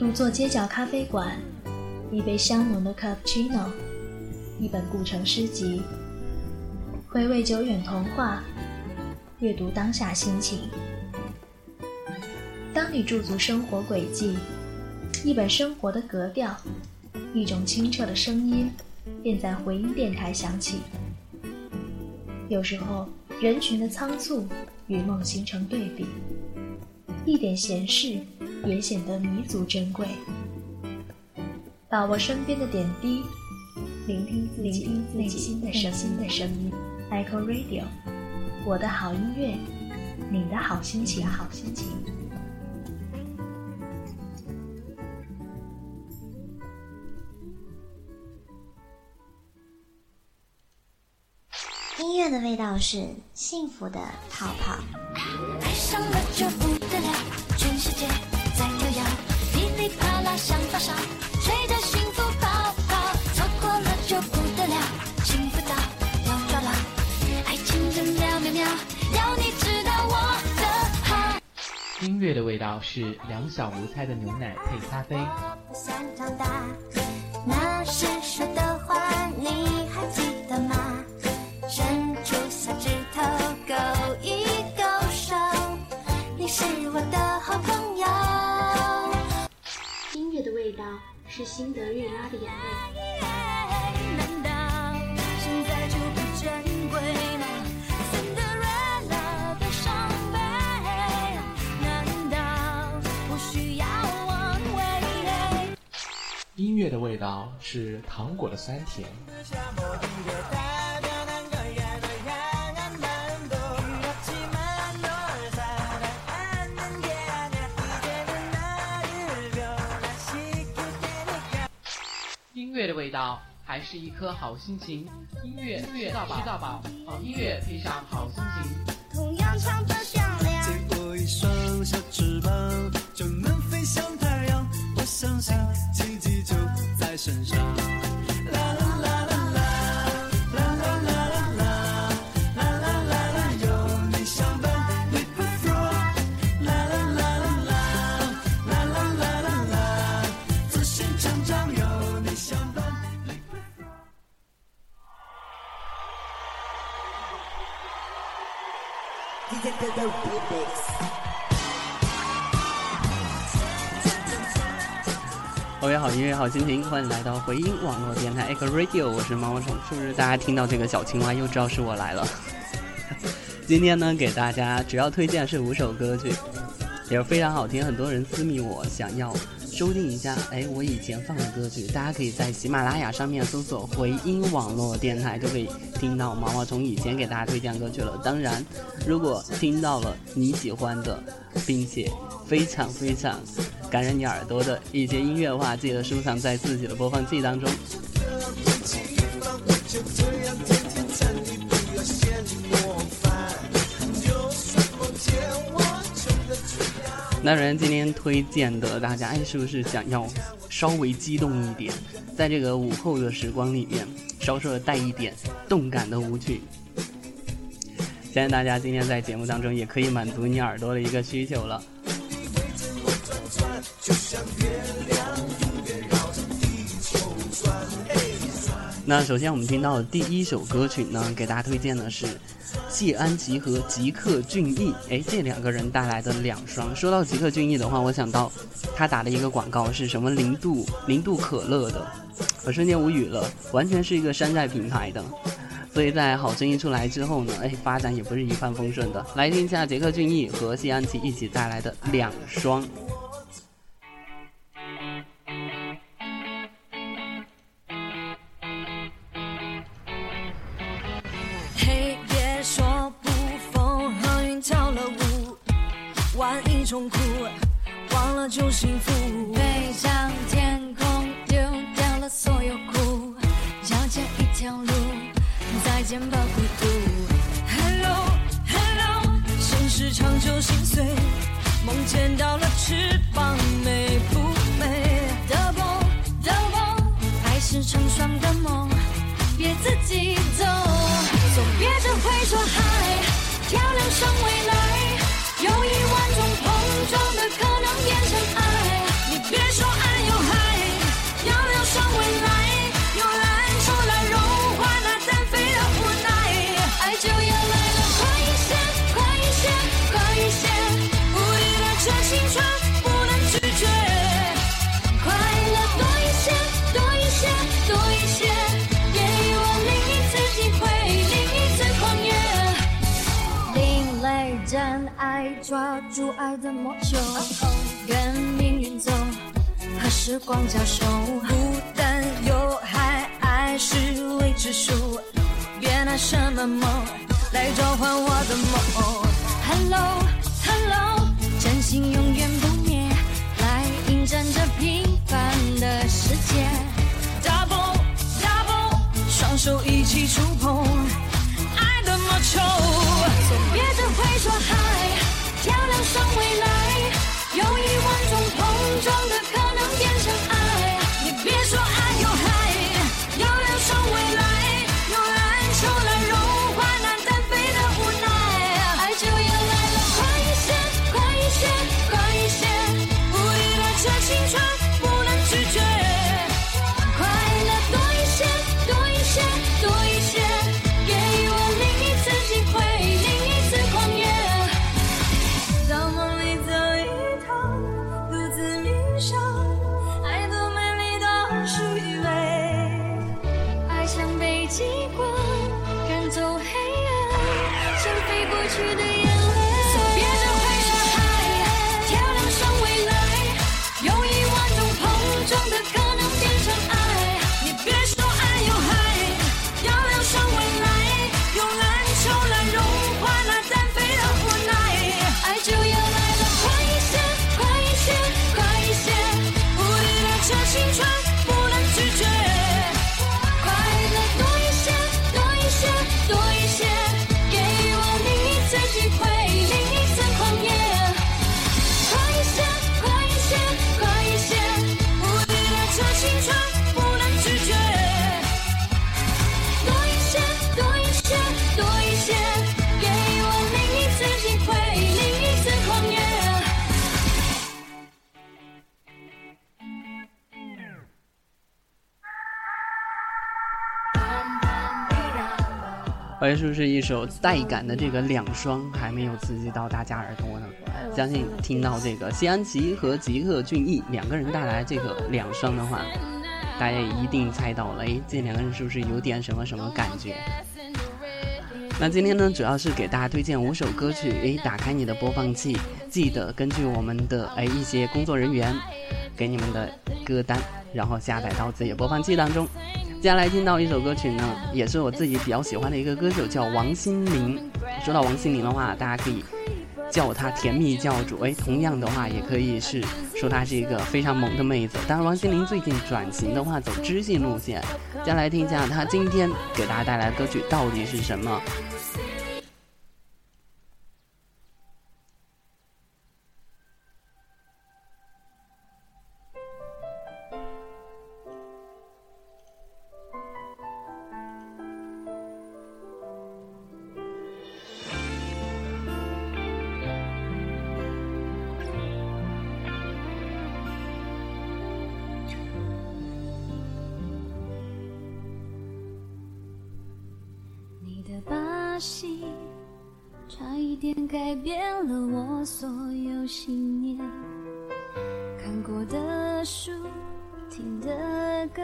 独坐街角咖啡馆，一杯香浓的 cappuccino，一本古城诗集，回味久远童话，阅读当下心情。当你驻足生活轨迹，一本生活的格调，一种清澈的声音，便在回音电台响起。有时候，人群的仓促与梦形成对比，一点闲事也显得弥足珍贵。把握身边的点滴，聆听自己内心的声音。Echo Radio，我的好音乐，你的好心情，好心情。音乐的味道是幸福的泡泡。爱上了就不得了，音乐的味道是两小无猜的牛奶配咖啡。我想长大，那时说的话你还记得吗？伸出小指头勾一勾手，你是我的好朋友。音乐的味道是辛德瑞拉的眼泪。乐的味道是糖果的酸甜。音乐的味道还是一颗好心情。音乐音乐吃到饱，好音乐配上好心情。同样唱着响亮。借我一双小翅膀，身上。啦啦啦啦啦，有你相伴伴。OK，好音乐，好心情，欢迎来到回音网络电台 Echo Radio，我是毛毛虫，是不是大家听到这个小青蛙又知道是我来了？今天呢，给大家主要推荐是五首歌曲，也是非常好听，很多人私密我想要收听一下，哎，我以前放的歌曲，大家可以在喜马拉雅上面搜索回音网络电台，就可以听到毛毛虫以前给大家推荐歌曲了。当然，如果听到了你喜欢的，并且非常非常感染你耳朵的一些音乐的话，记得收藏在自己的播放器当中。当然，今天推荐的大家，哎，是不是想要稍微激动一点，在这个午后的时光里面，稍稍的带一点动感的舞曲？相信大家今天在节目当中也可以满足你耳朵的一个需求了。那首先我们听到的第一首歌曲呢，给大家推荐的是谢安琪和吉克隽逸。哎，这两个人带来的两双。说到吉克隽逸的话，我想到他打的一个广告是什么零度零度可乐的，我瞬间无语了，完全是一个山寨品牌的。所以在好声音出来之后呢，哎，发展也不是一帆风顺的。来听一下杰克隽逸和谢安琪一起带来的两双。爱的魔咒，跟命运走，和时光交手，孤单又还爱是未知数，别拿什么梦来召唤我的梦。Hello Hello，真心永远不灭，来迎战这平凡的世界。Double Double，双手一起触碰怀是不是一首带感的这个两双还没有刺激到大家耳朵呢？相信听到这个谢安琪和吉克隽逸两个人带来这个两双的话，大家也一定猜到了，哎，这两个人是不是有点什么什么感觉？那今天呢，主要是给大家推荐五首歌曲，诶，打开你的播放器，记得根据我们的诶一些工作人员给你们的歌单，然后下载到自己的播放器当中。接下来听到一首歌曲呢，也是我自己比较喜欢的一个歌手，叫王心凌。说到王心凌的话，大家可以叫她甜蜜教主，哎，同样的话也可以是说她是一个非常萌的妹子。当然，王心凌最近转型的话，走知性路线。接下来听一下她今天给大家带来的歌曲到底是什么。改变了我所有信念，看过的书，听的歌，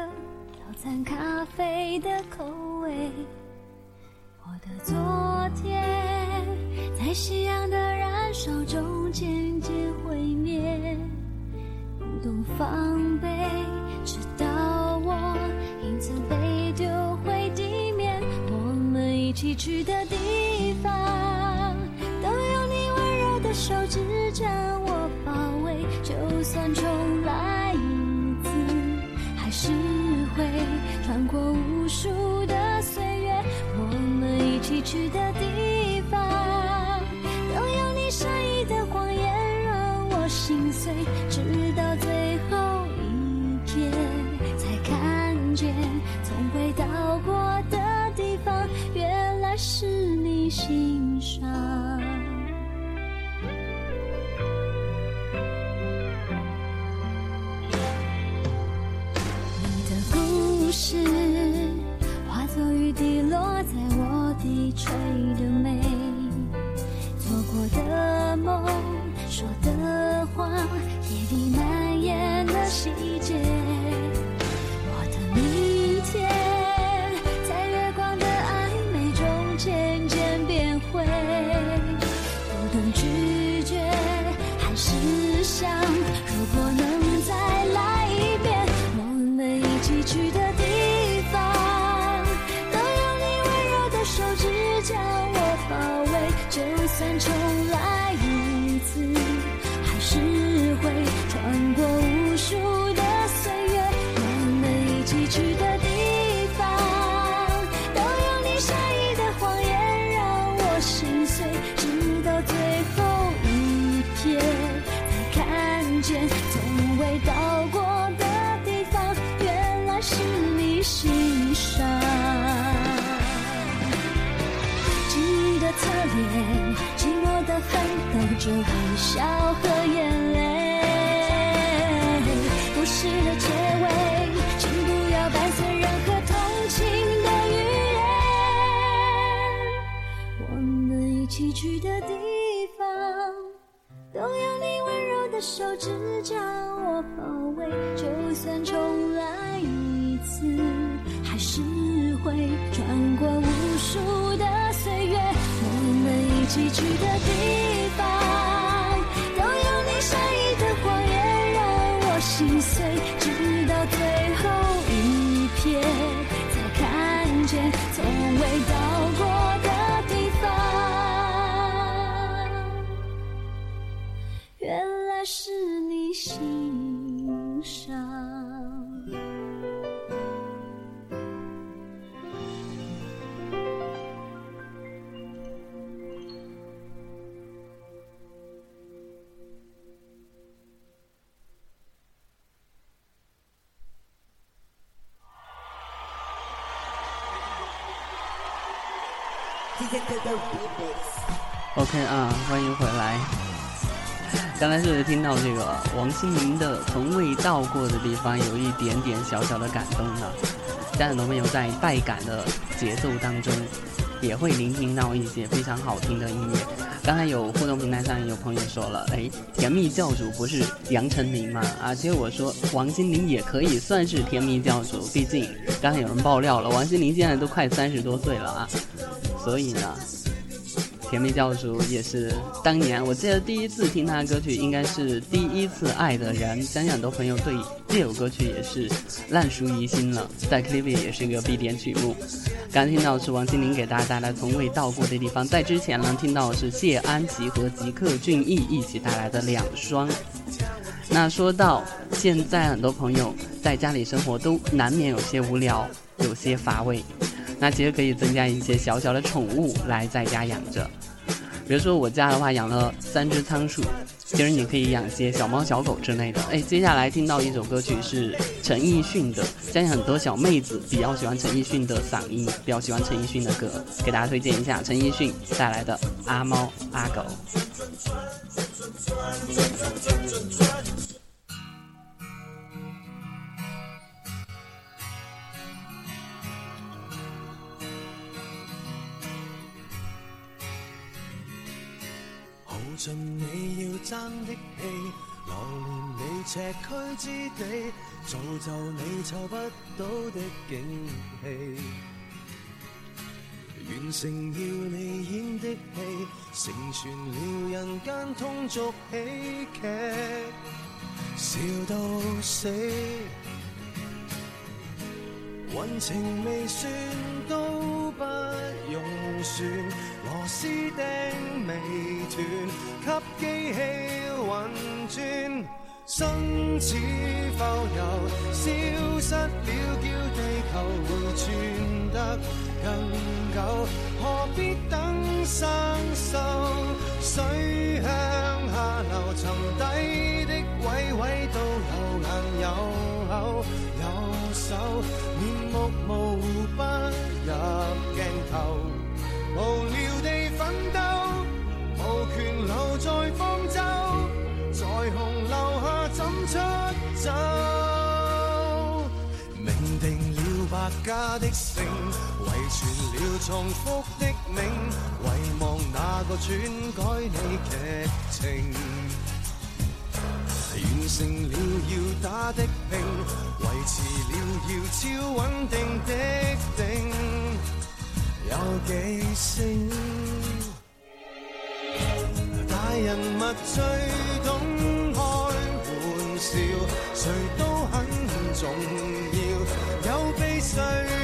早餐咖啡的口味。我的昨天在夕阳的燃烧中渐渐毁灭，不懂防备，直到我影子被丢回地面。我们一起去的地将我包围。就算重来一次，还是会穿过无数的岁月。我们一起去的的侧脸，寂寞的奋斗着微笑和眼泪。故事的结尾，请不要伴随任何同情的语言。我们一起去的地方，都有你温柔的手指将我包围。就算重来一次，还是会穿过无数的岁月。我们一起去的地方，都有你善意的谎言让我心碎，直到最后一瞥，才看见从未到过。啊，欢迎回来。刚才是不是听到这个王心凌的《从未到过的地方》，有一点点小小的感动了。相信很多朋友在带感的节奏当中，也会聆听到一些非常好听的音乐。刚才有互动平台上有朋友说了，哎，甜蜜教主不是杨丞琳吗？啊，其实我说王心凌也可以算是甜蜜教主，毕竟刚才有人爆料了，王心凌现在都快三十多岁了啊，所以呢。甜蜜教主也是当年，我记得第一次听他的歌曲应该是《第一次爱的人》，相信很多朋友对这首歌曲也是烂熟于心了，在 KTV 也是一个必点曲目。刚听到的是王心凌给大家带来《从未到过的地方》，在之前呢听到的是谢安琪和吉克隽逸一起带来的《两双》。那说到现在，很多朋友在家里生活都难免有些无聊，有些乏味。那其实可以增加一些小小的宠物来在家养着，比如说我家的话养了三只仓鼠，其实你可以养些小猫小狗之类的。哎，接下来听到一首歌曲是陈奕迅的，相信很多小妹子比较喜欢陈奕迅的嗓音，比较喜欢陈奕迅的歌，给大家推荐一下陈奕迅带来的《阿猫阿狗》。尽你要爭的氣，流連你赤區之地，造就你湊不到的景氣。完成要你演的戏，成全了人間通俗喜劇，笑到死。運情未算都不用算，螺丝钉未断，给机器运转。生似浮游，消失了，叫地球回转得更久，何必等生锈？水向下流，沉底的位位都有眼有口有手，面目无不入鏡頭，無聊地奮鬥，無權留在方舟。在洪流下怎出走？命定了百家的姓，遗传了重複的名，遺忘那個篡改你劇情。完成了要打的拼，维持了要超稳定的定，有几星？大人物最懂开玩笑，谁都很重要，有被谁？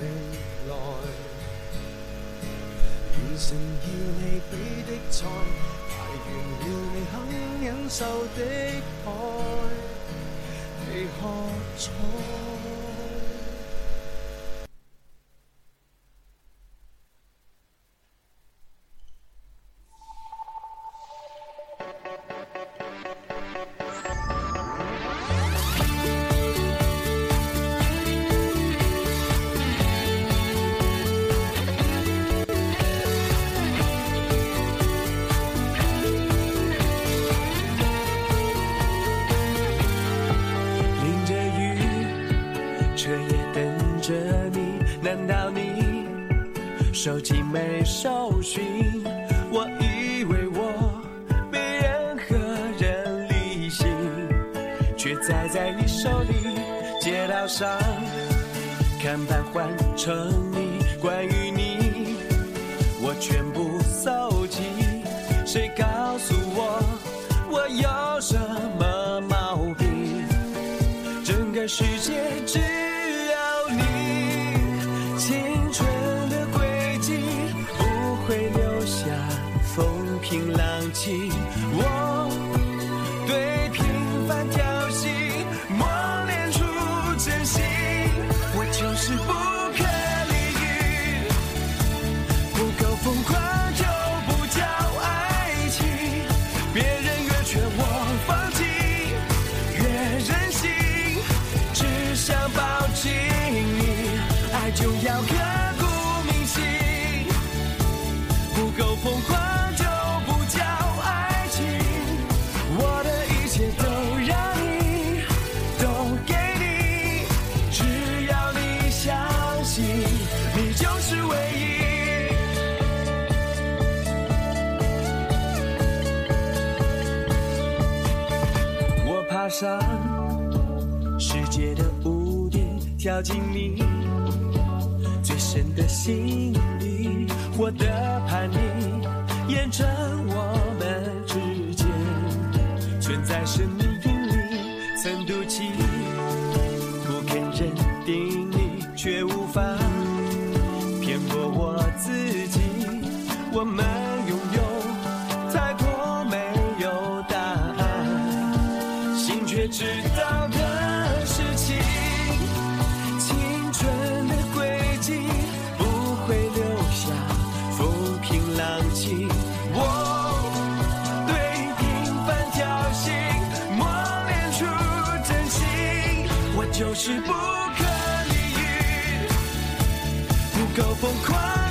未来，完成要你比的赛，排完了你肯忍受的海，你喝彩。手机没搜寻，我以为我比任何人理性，却栽在你手里。街道上看板换成你，关于你我全部搜集。谁告诉我我有什么毛病？整个世界只。way 上世界的屋顶跳进你最深的心里，我的叛逆，验证我们之间，全在生命引力，曾赌气，不肯认定你，却无。是不可理喻不够疯狂。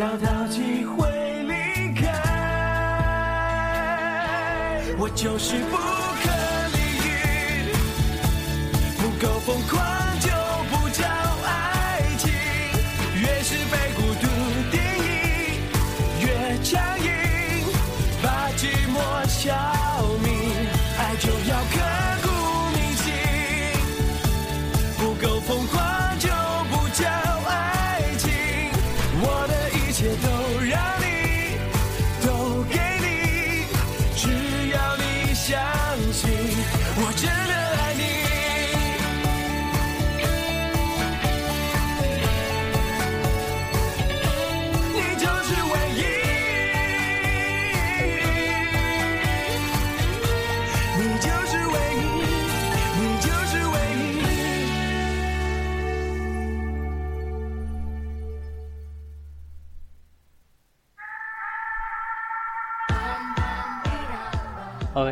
找到机会离开我就是不可理喻不够疯狂。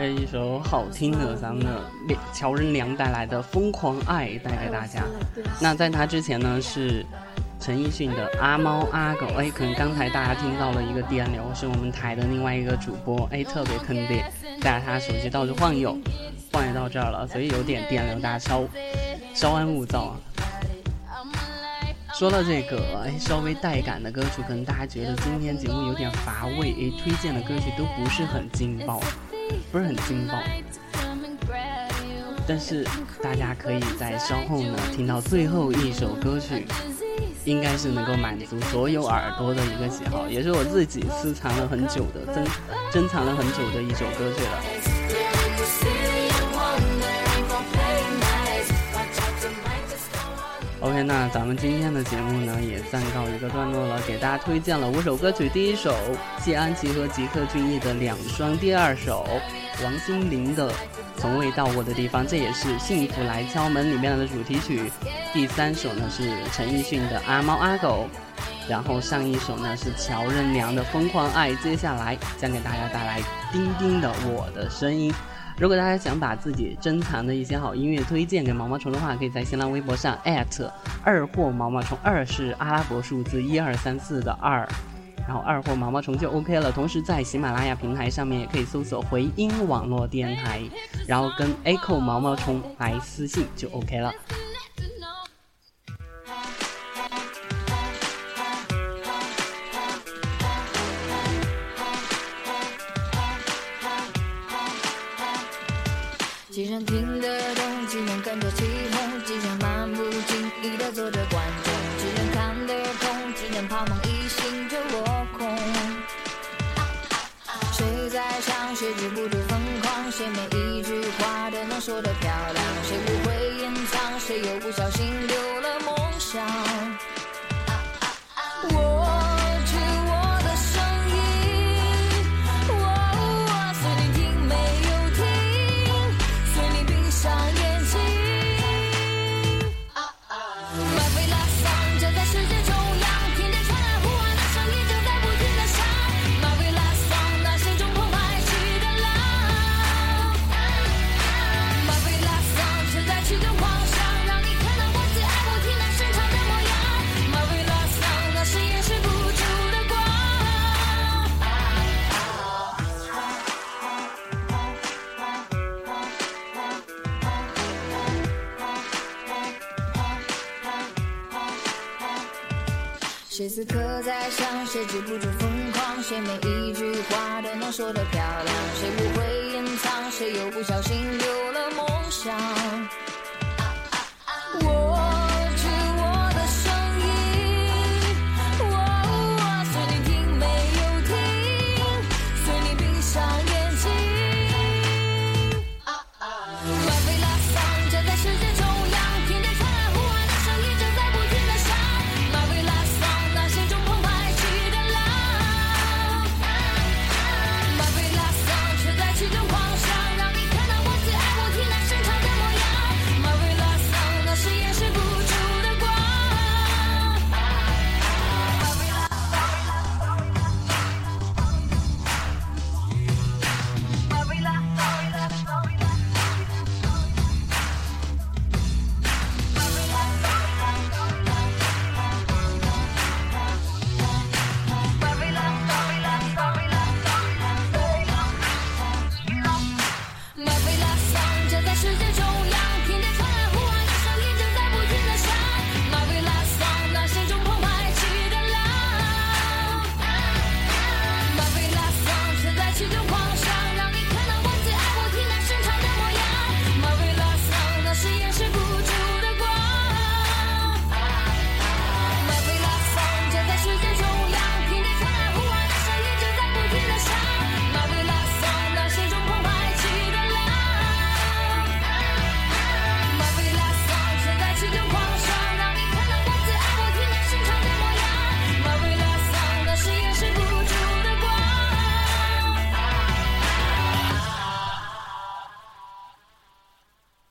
一首好听的咱们的乔任梁带来的《疯狂爱》带给大家。那在他之前呢是陈奕迅的《阿猫阿狗》。哎，可能刚才大家听到了一个电流，是我们台的另外一个主播，哎，特别坑爹，带着他手机到处晃悠，晃悠到这儿了，所以有点电流，大家稍稍安勿躁啊。说到这个，哎，稍微带感的歌曲，可能大家觉得今天节目有点乏味，哎，推荐的歌曲都不是很劲爆，不是很劲爆。但是大家可以在稍后呢听到最后一首歌曲，应该是能够满足所有耳朵的一个喜好，也是我自己私藏了很久的珍珍藏了很久的一首歌曲了。OK，那咱们今天的节目呢也暂告一个段落了，给大家推荐了五首歌曲。第一首谢安琪和吉克隽逸的《两双》，第二首王心凌的《从未到过的地方》，这也是《幸福来敲门》里面的主题曲。第三首呢是陈奕迅的《阿猫阿狗》，然后上一首呢是乔任梁的《疯狂爱》，接下来将给大家带来丁丁的《我的声音》。如果大家想把自己珍藏的一些好音乐推荐给毛毛虫的话，可以在新浪微博上二货毛毛虫，二是阿拉伯数字一二三四的二，然后二货毛毛虫就 OK 了。同时在喜马拉雅平台上面也可以搜索回音网络电台，然后跟 Echo 毛毛虫来私信就 OK 了。